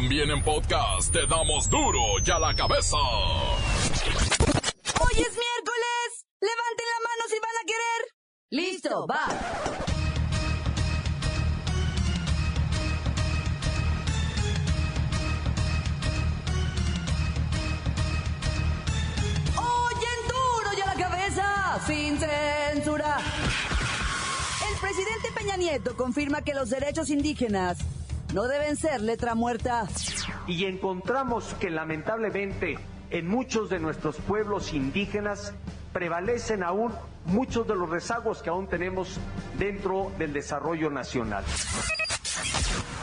También en podcast te damos duro y a la cabeza. Hoy es miércoles. Levanten la mano si van a querer. Listo, va. Hoy en duro y a la cabeza, sin censura. El presidente Peña Nieto confirma que los derechos indígenas no deben ser letra muerta. y encontramos que lamentablemente en muchos de nuestros pueblos indígenas prevalecen aún muchos de los rezagos que aún tenemos dentro del desarrollo nacional.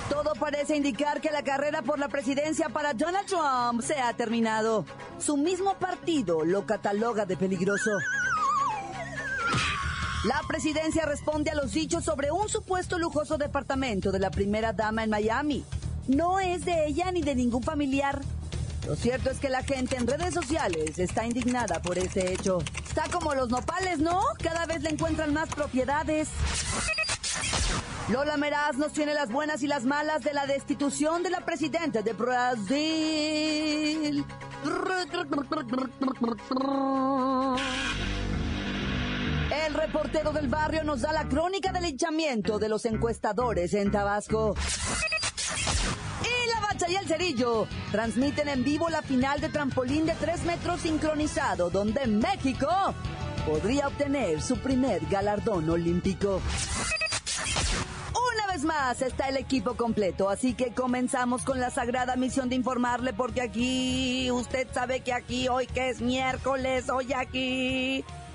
Todo parece indicar que la carrera por la presidencia para Donald Trump se ha terminado. Su mismo partido lo cataloga de peligroso. La presidencia responde a los dichos sobre un supuesto lujoso departamento de la primera dama en Miami. No es de ella ni de ningún familiar. Lo cierto es que la gente en redes sociales está indignada por este hecho. Está como los nopales, ¿no? Cada vez le encuentran más propiedades. Lola Meraz nos tiene las buenas y las malas de la destitución de la presidenta de Brasil. Reportero del barrio nos da la crónica del linchamiento de los encuestadores en Tabasco. Y la bacha y el cerillo transmiten en vivo la final de trampolín de 3 metros sincronizado, donde México podría obtener su primer galardón olímpico. Una vez más está el equipo completo, así que comenzamos con la sagrada misión de informarle porque aquí, usted sabe que aquí, hoy que es miércoles, hoy aquí,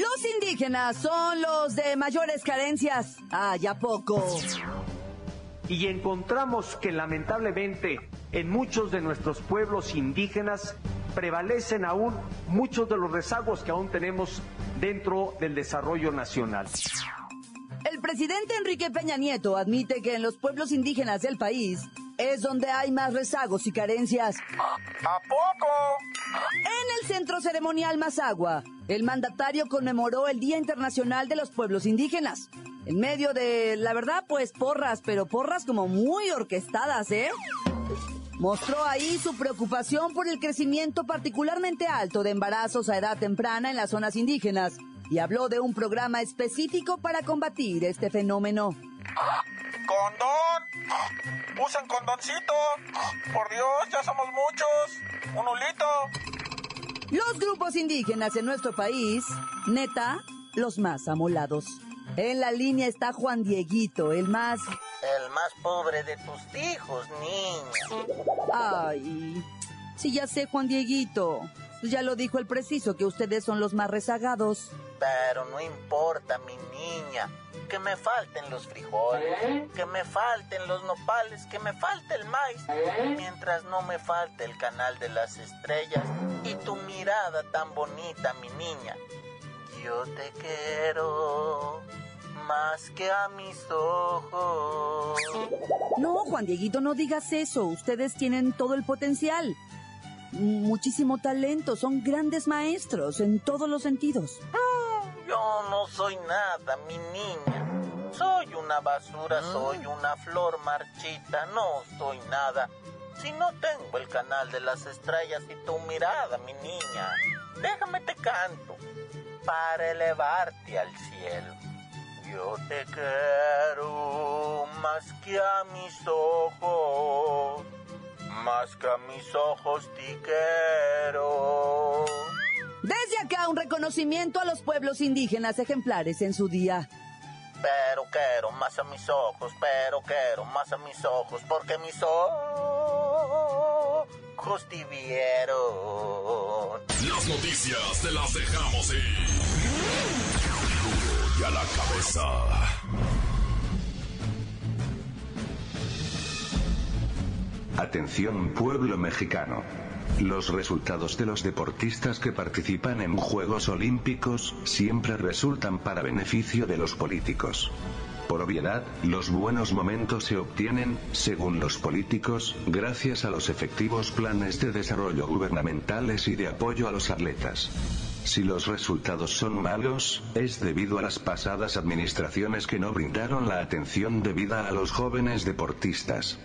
Los indígenas son los de mayores carencias. Ah, ya poco. Y encontramos que lamentablemente en muchos de nuestros pueblos indígenas prevalecen aún muchos de los rezagos que aún tenemos dentro del desarrollo nacional. El presidente Enrique Peña Nieto admite que en los pueblos indígenas del país es donde hay más rezagos y carencias. ¿A poco? En el centro ceremonial Mazagua, el mandatario conmemoró el Día Internacional de los Pueblos Indígenas. En medio de, la verdad, pues porras, pero porras como muy orquestadas, ¿eh? Mostró ahí su preocupación por el crecimiento particularmente alto de embarazos a edad temprana en las zonas indígenas y habló de un programa específico para combatir este fenómeno. ¿Condón? Usen condoncito. Por Dios, ya somos muchos. Un hulito. Los grupos indígenas en nuestro país, neta, los más amolados. En la línea está Juan Dieguito, el más... El más pobre de tus hijos, niña. Ay, sí ya sé, Juan Dieguito. Pues ya lo dijo el preciso, que ustedes son los más rezagados. Pero no importa, mi niña. Que me falten los frijoles, que me falten los nopales, que me falte el maíz. Mientras no me falte el canal de las estrellas y tu mirada tan bonita, mi niña. Yo te quiero más que a mis ojos. No, Juan Dieguito, no digas eso. Ustedes tienen todo el potencial. Muchísimo talento. Son grandes maestros en todos los sentidos. No soy nada, mi niña. Soy una basura, soy una flor marchita, no soy nada. Si no tengo el canal de las estrellas y tu mirada, mi niña, déjame te canto para elevarte al cielo. Yo te quiero más que a mis ojos, más que a mis ojos te quiero. Desde acá un reconocimiento a los pueblos indígenas ejemplares en su día. Pero quiero más a mis ojos, pero quiero más a mis ojos, porque mis ojos te vieron. Las noticias te las dejamos ir. Y a la cabeza. Atención pueblo mexicano. Los resultados de los deportistas que participan en Juegos Olímpicos siempre resultan para beneficio de los políticos. Por obviedad, los buenos momentos se obtienen, según los políticos, gracias a los efectivos planes de desarrollo gubernamentales y de apoyo a los atletas. Si los resultados son malos, es debido a las pasadas administraciones que no brindaron la atención debida a los jóvenes deportistas.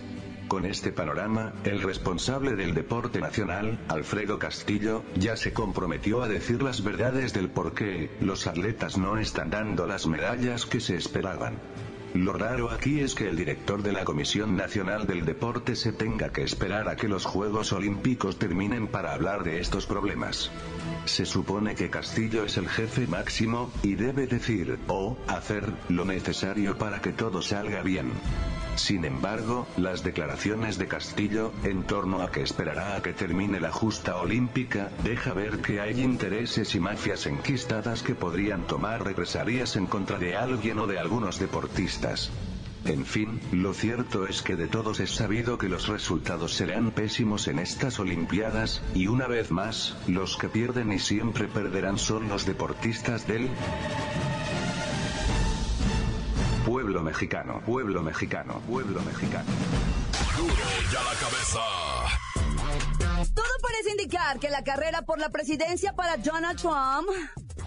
Con este panorama, el responsable del deporte nacional, Alfredo Castillo, ya se comprometió a decir las verdades del por qué los atletas no están dando las medallas que se esperaban. Lo raro aquí es que el director de la Comisión Nacional del Deporte se tenga que esperar a que los Juegos Olímpicos terminen para hablar de estos problemas. Se supone que Castillo es el jefe máximo, y debe decir, o hacer, lo necesario para que todo salga bien. Sin embargo, las declaraciones de Castillo, en torno a que esperará a que termine la justa olímpica, deja ver que hay intereses y mafias enquistadas que podrían tomar represalias en contra de alguien o de algunos deportistas. En fin, lo cierto es que de todos es sabido que los resultados serán pésimos en estas Olimpiadas, y una vez más, los que pierden y siempre perderán son los deportistas del pueblo mexicano, pueblo mexicano, pueblo mexicano. Duro ya la cabeza. Todo parece indicar que la carrera por la presidencia para Donald Trump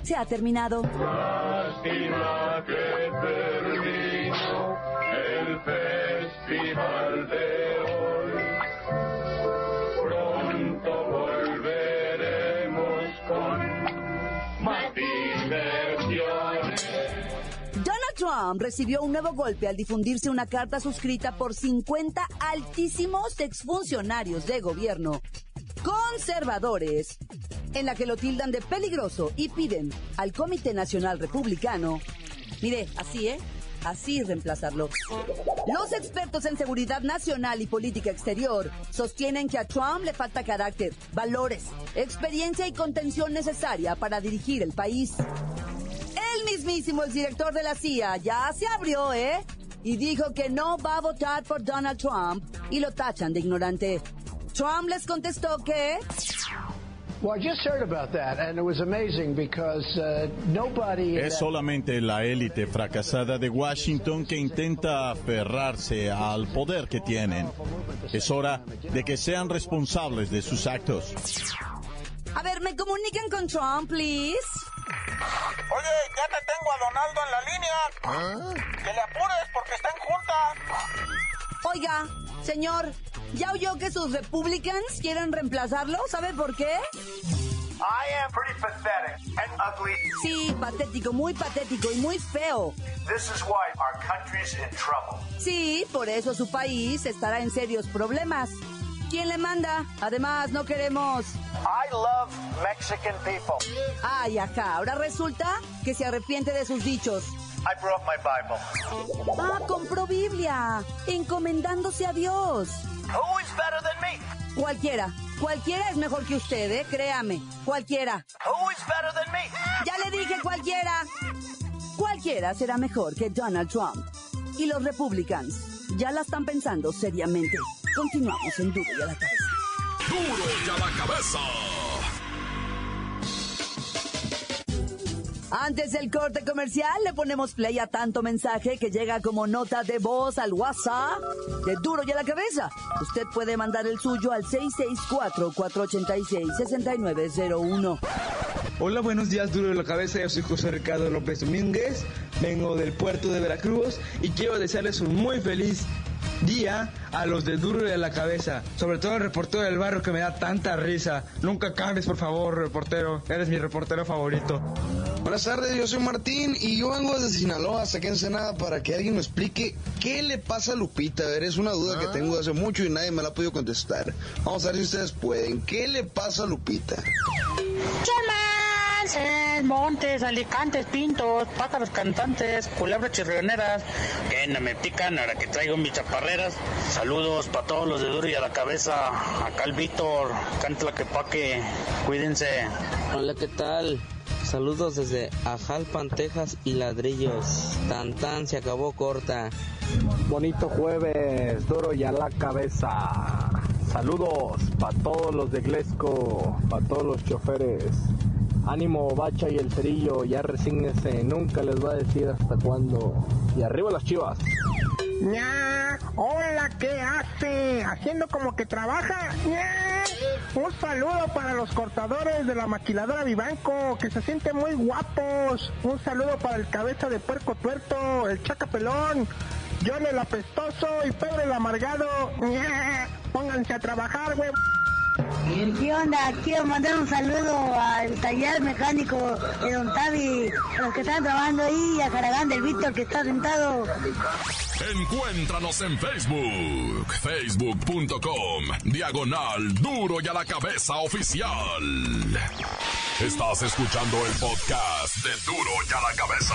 se ha terminado. Lástima que terminó el festival de Trump recibió un nuevo golpe al difundirse una carta suscrita por 50 altísimos exfuncionarios de gobierno conservadores, en la que lo tildan de peligroso y piden al Comité Nacional Republicano, mire, así, ¿eh? Así reemplazarlo. Los expertos en seguridad nacional y política exterior sostienen que a Trump le falta carácter, valores, experiencia y contención necesaria para dirigir el país. El mismísimo el director de la CIA ya se abrió, ¿eh? Y dijo que no va a votar por Donald Trump y lo tachan de ignorante. Trump les contestó que Well, I just heard about that, and it was amazing because nobody. in Es solamente la élite fracasada de Washington que intenta aferrarse al poder que tienen. Es hora de que sean responsables de sus actos. A ver, ¿me comunican con Trump, please? Oye, ya te tengo a Donaldo en la línea. Que le apures porque está en junta. Oiga, señor, ¿ya oyó que sus republicans quieren reemplazarlo? ¿Sabe por qué? I am pretty pathetic and ugly. Sí, patético, muy patético y muy feo. This is why our country's in trouble. Sí, por eso su país estará en serios problemas. ¿Quién le manda? Además, no queremos... I love Mexican people. Ay, acá, ahora resulta que se arrepiente de sus dichos. I broke my Bible. Ah, compró Biblia, encomendándose a Dios. Who is better than me? Cualquiera, cualquiera es mejor que usted, ¿eh? Créame, cualquiera. Who is better than me? Ya le dije cualquiera. Cualquiera será mejor que Donald Trump. Y los Republicans ya la están pensando seriamente. Continuamos en Duro y a la cabeza. Duro ya la cabeza. Antes del corte comercial, le ponemos play a tanto mensaje que llega como nota de voz al WhatsApp de Duro y a la Cabeza. Usted puede mandar el suyo al 664-486-6901. Hola, buenos días, duro de la cabeza. Yo soy José Ricardo López Domínguez. Vengo del puerto de Veracruz y quiero desearles un muy feliz día a los de duro de la cabeza. Sobre todo al reportero del barrio que me da tanta risa. Nunca cambies, por favor, reportero. Eres mi reportero favorito. Buenas tardes, yo soy Martín y yo vengo desde Sinaloa, hasta aquí en Ensenada, para que alguien me explique qué le pasa a Lupita. A ver, es una duda que tengo hace mucho y nadie me la ha podido contestar. Vamos a ver si ustedes pueden. ¿Qué le pasa a Lupita? Chamances, montes, alicantes, pintos, pájaros cantantes, culebras chirrioneras, que no me pican ahora que traigo mis chaparreras. Saludos para todos los de Duro y a la cabeza. Acá el Víctor, canta que paque, cuídense. Hola, ¿qué tal? Saludos desde Ajalpan, Texas y Ladrillos. Tan tan se acabó corta. Bonito jueves, duro y a la cabeza. Saludos para todos los de Glesco, para todos los choferes. Ánimo, Bacha y el Cerillo, ya resígnese, nunca les va a decir hasta cuándo. Y arriba las chivas. ¡Ña! Hola, ¿qué hace? Haciendo como que trabaja. ¡Ña! Un saludo para los cortadores de la maquiladora Vivanco, que se sienten muy guapos. Un saludo para el cabeza de puerco tuerto, el chaca pelón, John el apestoso y Pedro el amargado. ¡Ña! Pónganse a trabajar, güey. ¿Qué onda? Quiero mandar un saludo al taller mecánico de Don Tavi, a los que están trabajando ahí, a Caragán del Víctor que está sentado. Encuéntranos en Facebook, facebook.com, diagonal duro y a la cabeza oficial. Estás escuchando el podcast de duro y a la cabeza.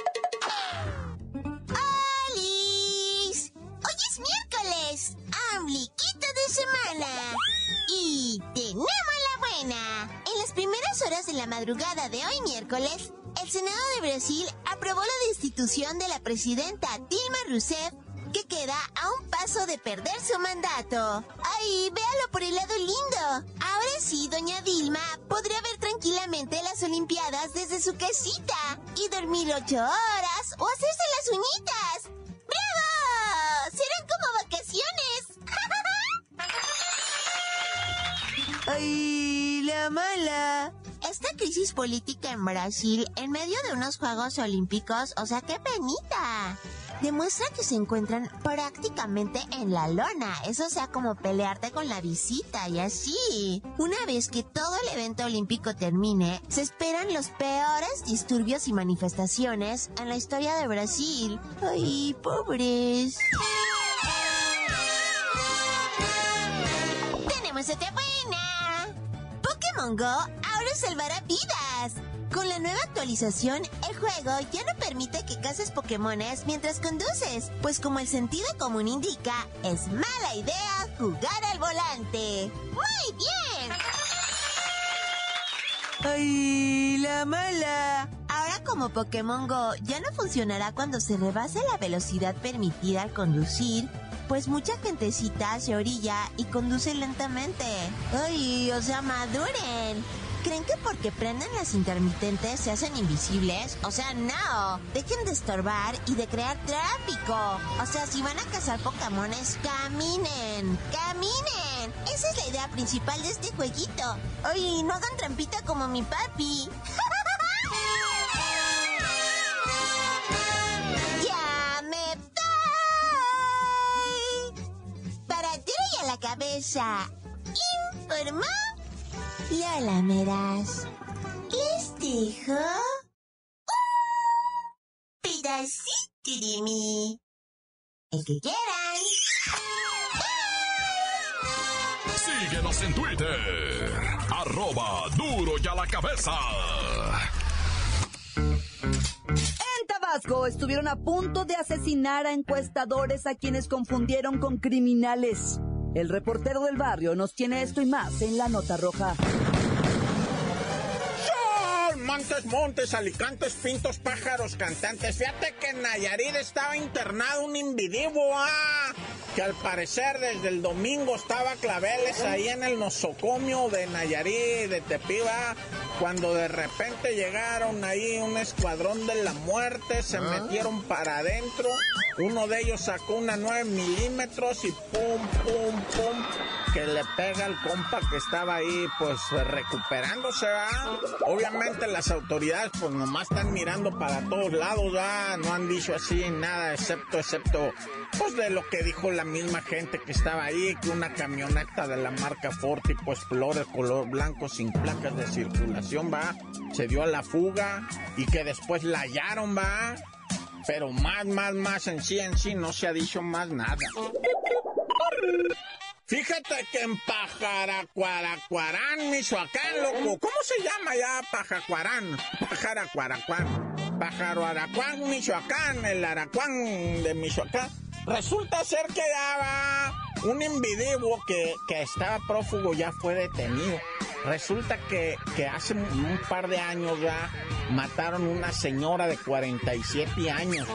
De la madrugada de hoy miércoles, el Senado de Brasil aprobó la destitución de la presidenta Dilma Rousseff, que queda a un paso de perder su mandato. ¡Ay, véalo por el lado lindo! Ahora sí, doña Dilma podría ver tranquilamente las Olimpiadas desde su casita y dormir ocho horas o hacerse las uñitas. ¡Bravo! ¡Serán como vacaciones! ¡Ay, la mala! Esta crisis política en Brasil, en medio de unos Juegos Olímpicos, o sea, qué penita. Demuestra que se encuentran prácticamente en la lona. Eso sea como pelearte con la visita y así. Una vez que todo el evento olímpico termine, se esperan los peores disturbios y manifestaciones en la historia de Brasil. Ay, pobres. Tenemos otra buena. Pokémon Go ahora salvará vidas. Con la nueva actualización, el juego ya no permite que cases Pokémones mientras conduces, pues como el sentido común indica, es mala idea jugar al volante. ¡Muy bien! ¡Ay, la mala! Ahora como Pokémon Go ya no funcionará cuando se rebase la velocidad permitida al conducir, pues mucha gentecita se orilla y conduce lentamente. ¡Ay, o sea, maduren! ¿Creen que porque prenden las intermitentes se hacen invisibles? O sea, no. Dejen de estorbar y de crear tráfico. O sea, si van a cazar Pokémones, caminen. ¡Caminen! Esa es la idea principal de este jueguito. Oye, no hagan trampita como mi papi. ¡Ya a la cabeza. Informó Lola Meraz. Les dijo un pedacito de mí. El que quieran. Síguenos en Twitter. Arroba duro y a la cabeza. En Tabasco estuvieron a punto de asesinar a encuestadores a quienes confundieron con criminales. El reportero del barrio nos tiene esto y más en la nota roja. Montes, montes, alicantes, pintos, pájaros, cantantes. Fíjate que en Nayarit estaba internado un individuo, ah, que al parecer desde el domingo estaba claveles ahí en el nosocomio de Nayarit, de Tepiba, cuando de repente llegaron ahí un escuadrón de la muerte, se metieron para adentro, uno de ellos sacó una 9 milímetros y pum, pum, pum, que le pega al compa que estaba ahí, pues recuperándose, ¿va? Obviamente las autoridades, pues nomás están mirando para todos lados, ¿va? No han dicho así nada, excepto, excepto, pues de lo que dijo la misma gente que estaba ahí, que una camioneta de la marca Ford tipo Explorer color blanco sin placas de circulación, ¿va? Se dio a la fuga y que después la hallaron, ¿va? Pero más, más, más en sí, en sí no se ha dicho más nada. Fíjate que en Pajaracuaracuarán, Michoacán, loco. ¿Cómo se llama ya Pajacuarán? Pajaracuaracuán. Pajaruaracuán, Michoacán, el Aracuán de Michoacán. Resulta ser que ya va un individuo que, que estaba prófugo ya fue detenido. Resulta que, que hace un par de años ya mataron una señora de 47 años,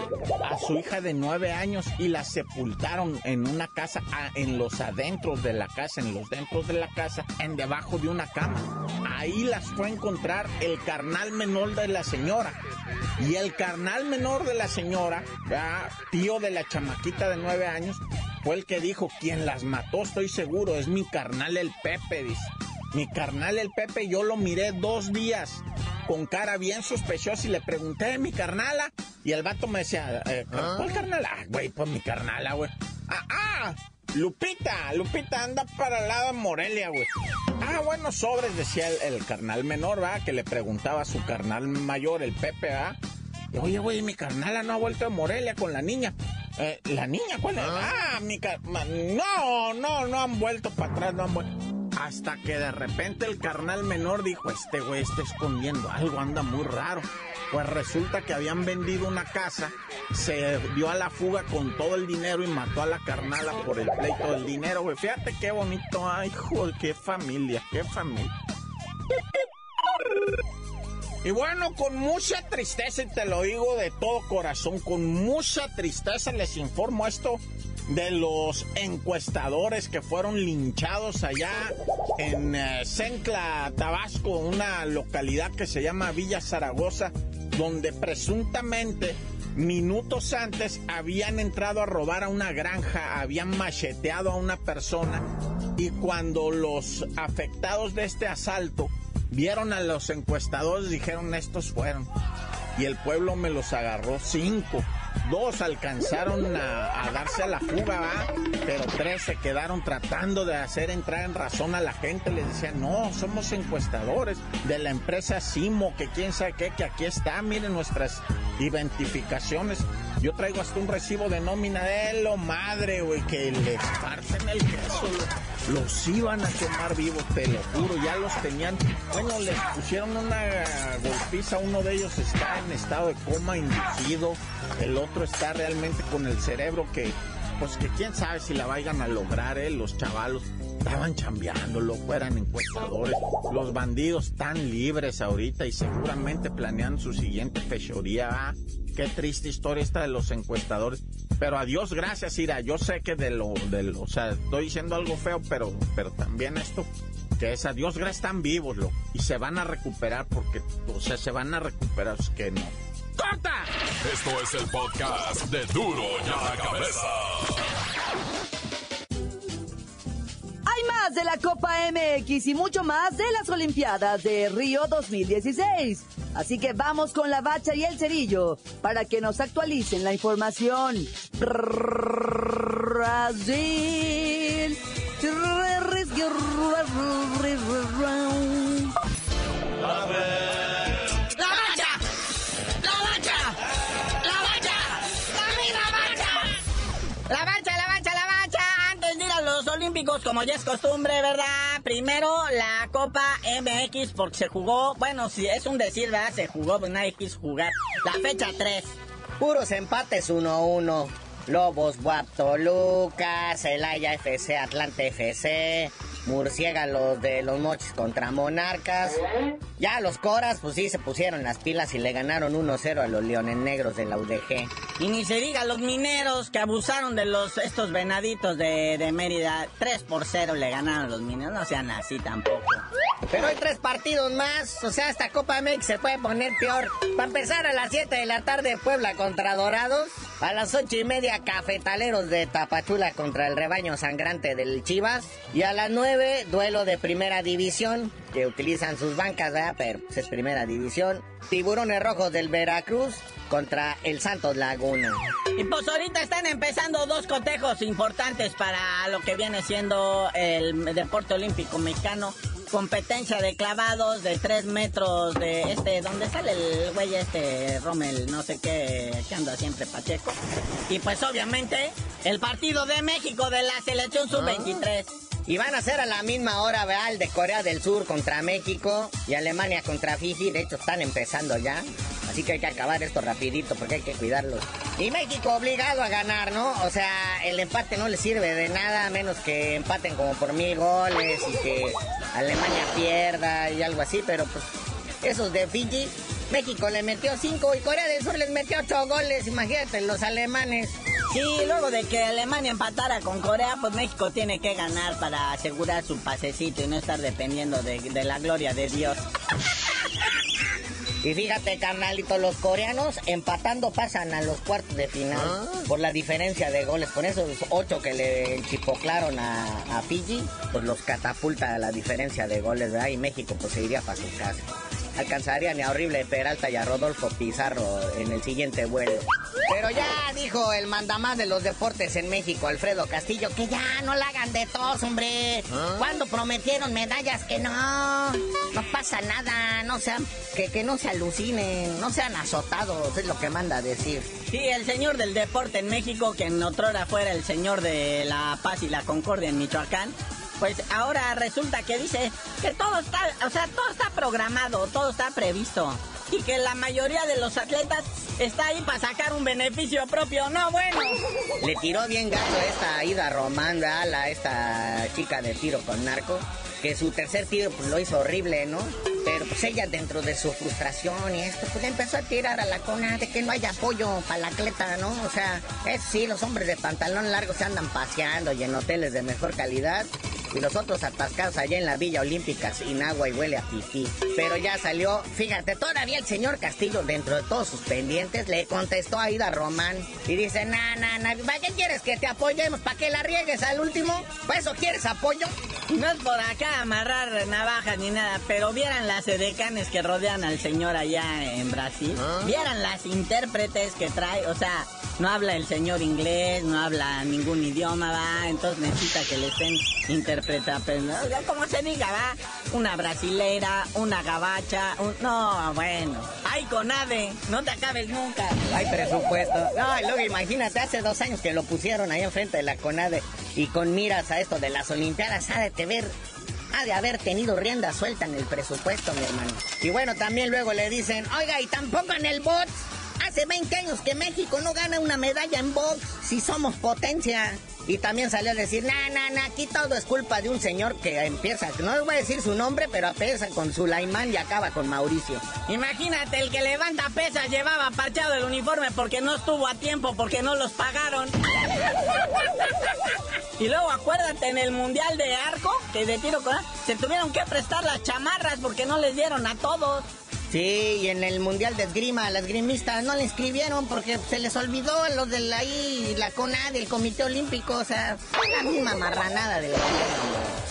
a su hija de 9 años y la sepultaron en una casa, en los adentros de la casa, en los dentros de la casa, en debajo de una cama. Ahí las fue a encontrar el carnal menor de la señora. Y el carnal menor de la señora, ¿verdad? tío de la chamaquita de 9 años, fue el que dijo, quien las mató, estoy seguro, es mi carnal el Pepe. Mi carnal el Pepe, yo lo miré dos días con cara bien sospechosa y le pregunté, mi carnala. Y el vato me decía, eh, ¿cuál carnala? Ah, güey, pues mi carnala, güey. Ah, ah, Lupita, Lupita anda para el lado de Morelia, güey. Ah, bueno, sobres, decía el, el carnal menor, ¿va? Que le preguntaba a su carnal mayor, el Pepe, ¿va? Y, Oye, güey, mi carnala no ha vuelto de Morelia con la niña. Eh, ¿La niña cuál es? Ah, mi car... ma- No, no, no han vuelto para atrás, no han vuelto. Hasta que de repente el carnal menor dijo, este güey está escondiendo algo, anda muy raro. Pues resulta que habían vendido una casa, se dio a la fuga con todo el dinero y mató a la carnala por el pleito del dinero, güey. Fíjate qué bonito, ay, joder, qué familia, qué familia. Y bueno, con mucha tristeza, y te lo digo de todo corazón, con mucha tristeza les informo esto de los encuestadores que fueron linchados allá en eh, Sencla, Tabasco, una localidad que se llama Villa Zaragoza, donde presuntamente minutos antes habían entrado a robar a una granja, habían macheteado a una persona y cuando los afectados de este asalto vieron a los encuestadores dijeron estos fueron y el pueblo me los agarró cinco. Dos alcanzaron a, darse a la fuga, pero tres se quedaron tratando de hacer entrar en razón a la gente. Les decían, no, somos encuestadores de la empresa Simo, que quién sabe qué, que aquí está, miren nuestras identificaciones. Yo traigo hasta un recibo de nómina de lo madre, güey, que les parten el queso. lo- Los iban a quemar vivos, te lo juro, ya los tenían. Bueno, les pusieron una golpiza, uno de ellos está en estado de coma inducido, el otro está realmente con el cerebro que, pues que quién sabe si la vayan a lograr, ¿eh? Los chavalos estaban chambeando, loco, eran encuestadores. Los bandidos están libres ahorita y seguramente planean su siguiente fechoría. ¿ah? Qué triste historia esta de los encuestadores. Pero a Dios gracias, Ira. Yo sé que de lo, de lo, o sea, estoy diciendo algo feo, pero, pero también esto, que es a Dios gracias, están vivos, loco. Y se van a recuperar porque, o sea, se van a recuperar, es que no. ¡Corta! Esto es el podcast de Duro y a la Cabeza. Hay más de la Copa MX y mucho más de las Olimpiadas de Río 2016. Así que vamos con la bacha y el cerillo para que nos actualicen la información. Brasil. ¡La Olímpicos, como ya es costumbre, ¿verdad? Primero la Copa MX, porque se jugó, bueno, si es un decir, ¿verdad? Se jugó, pues nadie quiso jugar. La fecha 3. Puros empates 1-1. Lobos Buap Toluca, Celaya FC, Atlante FC, Murciélago los de los Mochis contra Monarcas. Ya los Coras, pues sí, se pusieron las pilas y le ganaron 1-0 a los Leones Negros de la UDG. Y ni se diga los mineros que abusaron de los estos venaditos de, de Mérida. 3 por 0 le ganaron los mineros. No sean así tampoco. Pero hay tres partidos más, o sea, esta Copa MX se puede poner peor. Para empezar a las 7 de la tarde Puebla contra Dorados, a las ocho y media Cafetaleros de Tapachula contra el rebaño sangrante del Chivas, y a las 9 duelo de primera división, que utilizan sus bancas, ¿verdad? Pero pues, es primera división. Tiburones Rojos del Veracruz contra el Santos Laguna. Y pues ahorita están empezando dos cotejos importantes para lo que viene siendo el deporte olímpico mexicano. Competencia de clavados de 3 metros de este, donde sale el güey este Rommel, no sé qué, que anda siempre Pacheco. Y pues obviamente el partido de México de la selección sub-23. Y van a ser a la misma hora, ¿verdad? El de Corea del Sur contra México y Alemania contra Fiji. De hecho, están empezando ya. Así que hay que acabar esto rapidito porque hay que cuidarlos. Y México obligado a ganar, ¿no? O sea, el empate no le sirve de nada, a menos que empaten como por mil goles y que Alemania pierda y algo así. Pero pues, esos de Fiji, México le metió cinco y Corea del Sur les metió ocho goles. Imagínate, los alemanes. Sí, luego de que Alemania empatara con Corea, pues México tiene que ganar para asegurar su pasecito y no estar dependiendo de, de la gloria de Dios. Y fíjate, carnalito, los coreanos empatando pasan a los cuartos de final por la diferencia de goles. Con esos ocho que le chipoclaron a, a Fiji, pues los catapulta a la diferencia de goles, ¿verdad? Y México pues se iría para su casa. Alcanzarían a Horrible Peralta y a Rodolfo Pizarro en el siguiente vuelo. Pero ya dijo el mandamás de los deportes en México, Alfredo Castillo, que ya no la hagan de tos, hombre. Cuando prometieron medallas que no, no pasa nada, no sean, que, que no se alucinen, no sean azotados, es lo que manda a decir. Sí, el señor del deporte en México, que en otrora fuera el señor de la paz y la concordia en Michoacán, pues ahora resulta que dice que todo está, o sea, todo está programado, todo está previsto. Y que la mayoría de los atletas está ahí para sacar un beneficio propio. No, bueno. Le tiró bien gato esta Ida Román. La, esta chica de tiro con narco. Que su tercer tiro pues, lo hizo horrible, ¿no? Pero pues ella dentro de su frustración y esto, pues empezó a tirar a la cona de que no haya apoyo para la atleta, ¿no? O sea, es sí, los hombres de pantalón largo se andan paseando y en hoteles de mejor calidad. Y los otros atascados allá en la Villa Olímpica sin agua y huele a pipí. Pero ya salió, fíjate, todavía el señor Castillo, dentro de todos sus pendientes, le contestó a Ida Román. Y dice, na, na, na, ¿para qué quieres que te apoyemos? ¿Para que la riegues al último? ¿Para eso quieres apoyo? No es por acá amarrar navajas ni nada, pero vieran las edecanes que rodean al señor allá en Brasil. Vieran las intérpretes que trae, o sea, no habla el señor inglés, no habla ningún idioma, va, entonces necesita que le estén interpretando, como se diga, va, una brasilera, una gabacha, un... no, bueno, ay, conade, no te acabes nunca. Hay presupuesto. No, luego imagínate, hace dos años que lo pusieron ahí enfrente de la CONADE y con miras a esto de las Olimpiadas, ha de ver ha de haber tenido rienda suelta en el presupuesto, mi hermano. Y bueno, también luego le dicen, oiga, y tampoco en el box. Hace 20 años que México no gana una medalla en box si somos potencia. Y también salió a decir, na, na, na, aquí todo es culpa de un señor que empieza, no les voy a decir su nombre, pero empieza con Sulaimán y acaba con Mauricio. Imagínate, el que levanta pesas llevaba parchado el uniforme porque no estuvo a tiempo, porque no los pagaron. Y luego acuérdate en el mundial de arco, que de tiro con arco, se tuvieron que prestar las chamarras porque no les dieron a todos. Sí, y en el Mundial de Esgrima, las grimistas no le inscribieron porque se les olvidó los de la, ahí, la CONAD, el Comité Olímpico, o sea, la misma marranada de la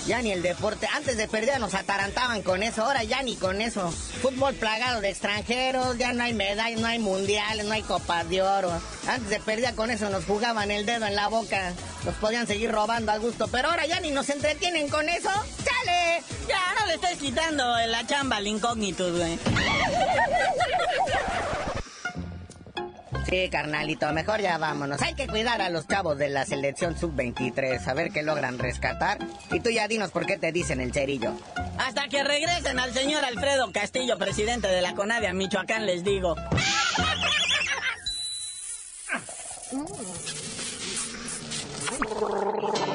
Ya ni el deporte, antes de perder nos atarantaban con eso, ahora ya ni con eso. Fútbol plagado de extranjeros, ya no hay medallas, no hay mundiales, no hay copas de oro. Antes de perder con eso nos jugaban el dedo en la boca, nos podían seguir robando a gusto, pero ahora ya ni nos entretienen con eso. ¡Chale! Ya no le estés quitando la chamba al incógnito, güey. Sí, carnalito, mejor ya vámonos. Hay que cuidar a los chavos de la selección sub-23, a ver qué logran rescatar. Y tú ya dinos por qué te dicen el cerillo. Hasta que regresen al señor Alfredo Castillo, presidente de la CONADIA Michoacán, les digo.